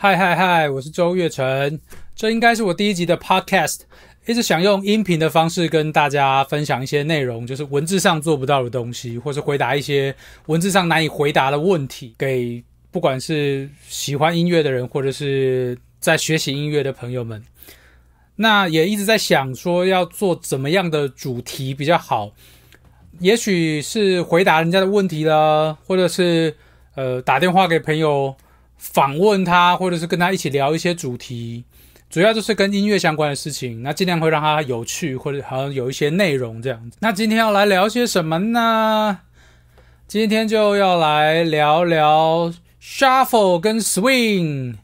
嗨嗨嗨，我是周月成，这应该是我第一集的 podcast，一直想用音频的方式跟大家分享一些内容，就是文字上做不到的东西，或是回答一些文字上难以回答的问题，给不管是喜欢音乐的人，或者是在学习音乐的朋友们。那也一直在想说要做怎么样的主题比较好，也许是回答人家的问题啦，或者是呃打电话给朋友访问他，或者是跟他一起聊一些主题，主要就是跟音乐相关的事情。那尽量会让他有趣，或者好像有一些内容这样子。那今天要来聊些什么呢？今天就要来聊聊 shuffle 跟 swing，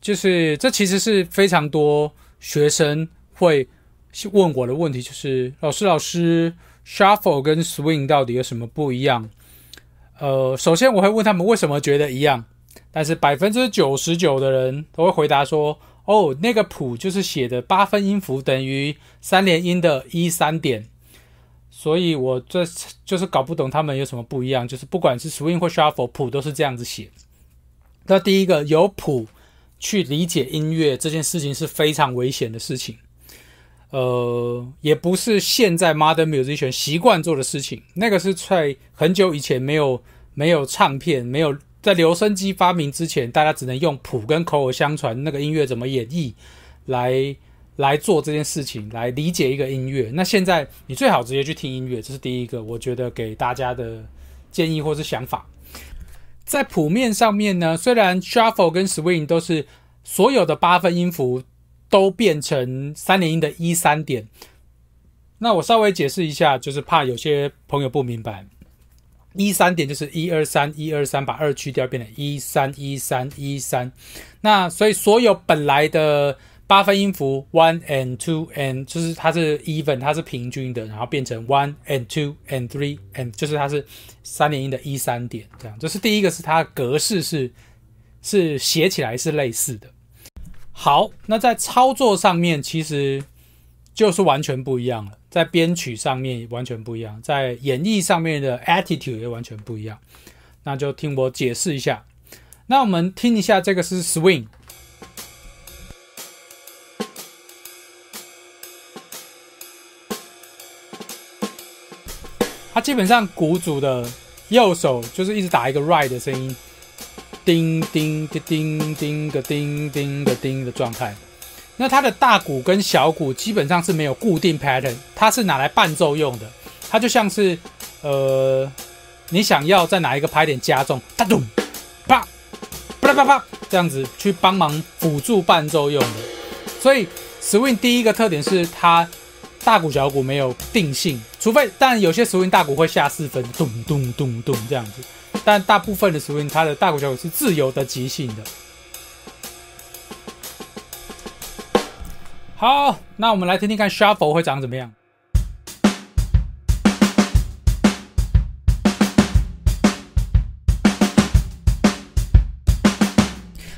就是这其实是非常多。学生会问我的问题就是：老师，老师，shuffle 跟 swing 到底有什么不一样？呃，首先我会问他们为什么觉得一样，但是百分之九十九的人都会回答说：哦，那个谱就是写的八分音符等于三连音的一三点，所以我这就是搞不懂他们有什么不一样。就是不管是 swing 或 shuffle，谱都是这样子写。那第一个有谱。去理解音乐这件事情是非常危险的事情，呃，也不是现在 modern musician 习惯做的事情。那个是在很久以前没有没有唱片、没有在留声机发明之前，大家只能用谱跟口耳相传那个音乐怎么演绎来来做这件事情，来理解一个音乐。那现在你最好直接去听音乐，这是第一个，我觉得给大家的建议或是想法。在谱面上面呢，虽然 shuffle 跟 swing 都是所有的八分音符都变成三连音的一三点，那我稍微解释一下，就是怕有些朋友不明白，一三点就是一二三一二三，把二去掉变成一三一三一三，那所以所有本来的。八分音符 one and two and 就是它是 even，它是平均的，然后变成 one and two and three and 就是它是三连音的一三点这样。这是第一个，是它格式是是写起来是类似的。好，那在操作上面其实就是完全不一样了，在编曲上面完全不一样，在演绎上面的 attitude 也完全不一样。那就听我解释一下。那我们听一下这个是 swing。它基本上鼓组的右手就是一直打一个 right 的声音，叮叮叮叮叮个叮叮个叮的状态。那它的大鼓跟小鼓基本上是没有固定 pattern，它是拿来伴奏用的。它就像是呃，你想要在哪一个拍点加重，哒咚，啪，啪啪啪这样子去帮忙辅助伴奏用的。所以 swing 第一个特点是它。大鼓小鼓没有定性，除非但有些 swing 大鼓会下四分，咚咚咚咚这样子。但大部分的 swing 它的大鼓小鼓是自由的即兴的。好，那我们来听听看 shuffle 会长怎么样。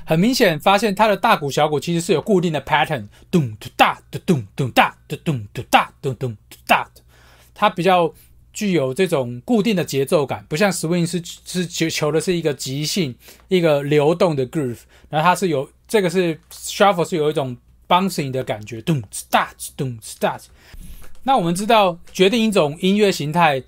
很明显，发现它的大鼓、小鼓其实是有固定的 pattern，咚咚哒，咚咚咚哒，咚咚咚哒，咚咚咚哒。它比较具有这种固定的节奏感，不像 swing 是是求求的是一个即兴、一个流动的 groove。然后它是有这个是 shuffle 是有一种 bouncing 的感觉，咚哒，咚哒。那我们知道，决定一种音乐形态，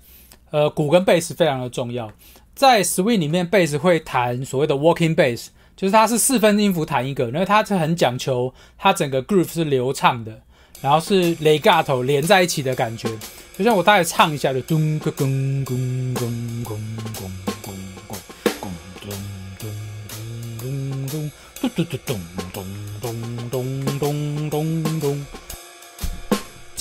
呃，鼓跟贝斯非常的重要。在 swing 里面，贝斯会弹所谓的 walking bass。就是它是四分音符弹一个，然后它是很讲求它整个 groove 是流畅的，然后是 legato 连在一起的感觉。就像我大概唱一下，就咚咚咚咚咚咚咚咚咚咚咚咚咚咚咚咚咚咚咚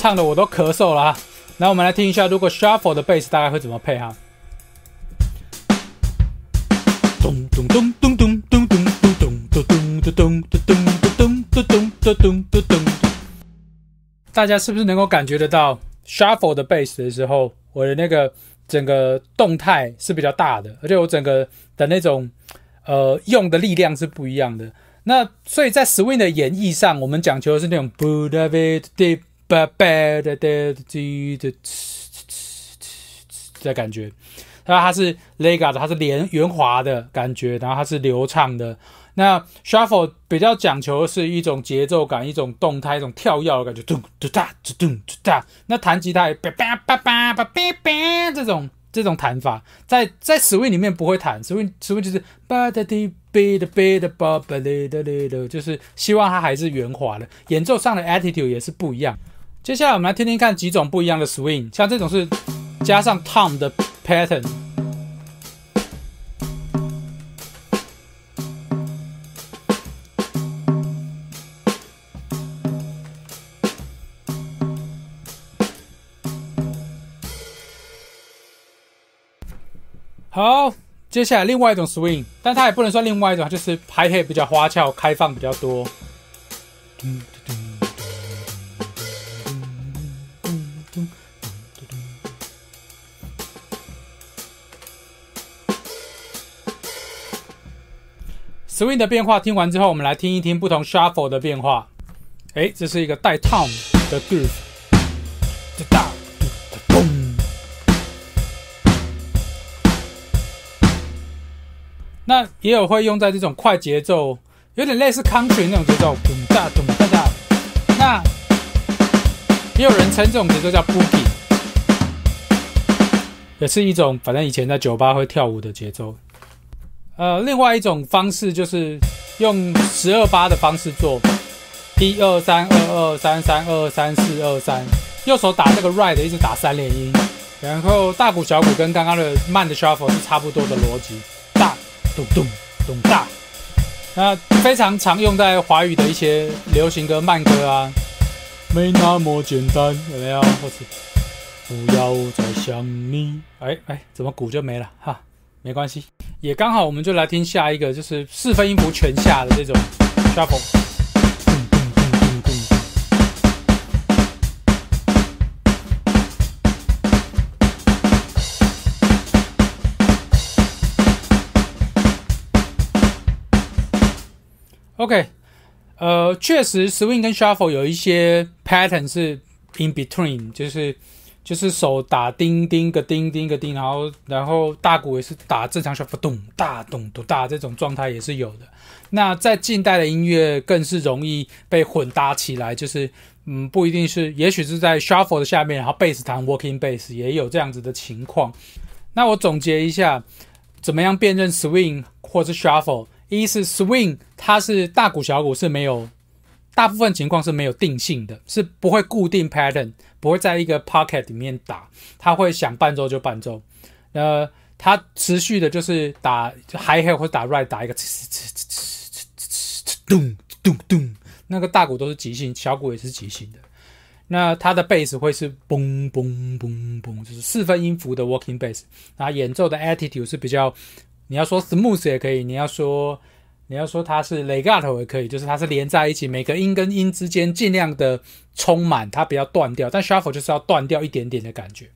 唱的我都咳嗽了。啊那我们来听一下，如果 shuffle 的 bass 大概会怎么配哈？咚咚咚咚咚咚。咚咚咚咚咚咚咚咚咚咚咚咚咚咚咚咚咚咚！大家是不是能够感觉得到 shuffle 的 bass 的时候，我的那个整个动态是比较大的，而且我整个的那种呃用的力量是不一样的。那所以在 swing 的演绎上，我们讲求的是那种 b d b d b b d d d 的的感觉，然后它是 legato，它是连圆滑的感觉，然后它是流畅的。那 shuffle 比较讲求的是一种节奏感，一种动态，一种跳跃的感觉，咚咚哒，咚咚哒。那弹吉他也叭叭叭叭叭叭叭这种这种弹法，在在 swing 里面不会弹，swing swing 就是吧哒滴呗的呗的吧吧嘞的的，就是希望它还是圆滑的。演奏上的 attitude 也是不一样。接下来我们来听听看几种不一样的 swing，像这种是加上 tom 的 pattern。好，接下来另外一种 swing，但它也不能算另外一种，就是拍 head 比较花俏、开放比较多。嗯 swing 的变化听完之后，我们来听一听不同 shuffle 的变化。哎，这是一个带 tom 的 groove，哒哒咚。那也有会用在这种快节奏，有点类似 country 那种节奏，咚哒咚哒哒。那也有人称这种节奏叫 boogie，也是一种反正以前在酒吧会跳舞的节奏。呃，另外一种方式就是用十二八的方式做，一二三二二三三二三四二三，右手打这个 right 一直打三连音，然后大鼓小鼓跟刚刚的慢的 shuffle 是差不多的逻辑，大。咚咚咚大，那非常常用在华语的一些流行歌、慢歌啊，没那么简单，有没有？或是不要再想你，哎哎，怎么鼓就没了哈？没关系，也刚好，我们就来听下一个，就是四分音符全下的这种 shuffle。OK，呃，确实，swing 跟 shuffle 有一些 pattern 是 in between，就是就是手打叮叮个叮叮个叮，然后然后大鼓也是打正常 shuffle 咚大咚咚大这种状态也是有的。那在近代的音乐更是容易被混搭起来，就是嗯，不一定是，也许是在 shuffle 的下面，然后贝斯弹 working bass 也有这样子的情况。那我总结一下，怎么样辨认 swing 或是 shuffle？一是 swing，它是大鼓小鼓是没有，大部分情况是没有定性的，是不会固定 pattern，不会在一个 pocket 里面打，它会想伴奏就伴奏，呃，它持续的就是打 high hat 或打 right 打一个，咚咚咚，那个大鼓都是即兴，小鼓也是即兴的，那它的 bass 会是嘣嘣嘣嘣，就是四分音符的 working bass，然后演奏的 attitude 是比较。你要说 smooth 也可以，你要说你要说它是 legato 也可以，就是它是连在一起，每个音跟音之间尽量的充满，它不要断掉。但 shuffle 就是要断掉一点点的感觉。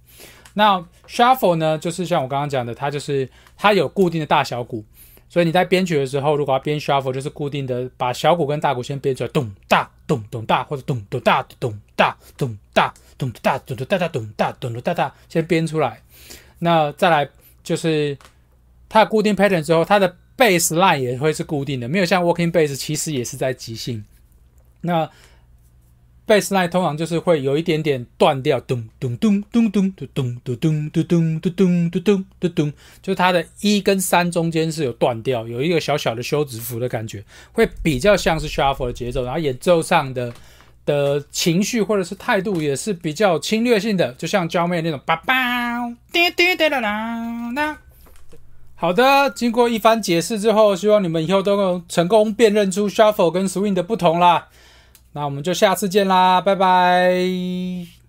那 shuffle 呢，就是像我刚刚讲的，它就是它有固定的大小鼓，所以你在编曲的时候，如果要编 shuffle，就是固定的把小鼓跟大鼓先编出来，咚大咚咚大，或者咚咚大咚大咚大咚大咚咚大大咚大咚咚大大，先编出来。那再来就是。它固定 pattern 之后，它的 bass line 也会是固定的，没有像 working bass 其实也是在即兴。那 bass line 通常就是会有一点点断掉，咚咚咚咚咚咚咚咚咚咚咚咚咚咚咚咚，就它的一跟三中间是有断掉，有一个小小的休止符的感觉，会比较像是 shuffle 的节奏，然后演奏上的的情绪或者是态度也是比较侵略性的，就像娇妹那种，叭叭，滴滴滴啦啦那。好的，经过一番解释之后，希望你们以后都能成功辨认出 shuffle 跟 swing 的不同啦。那我们就下次见啦，拜拜。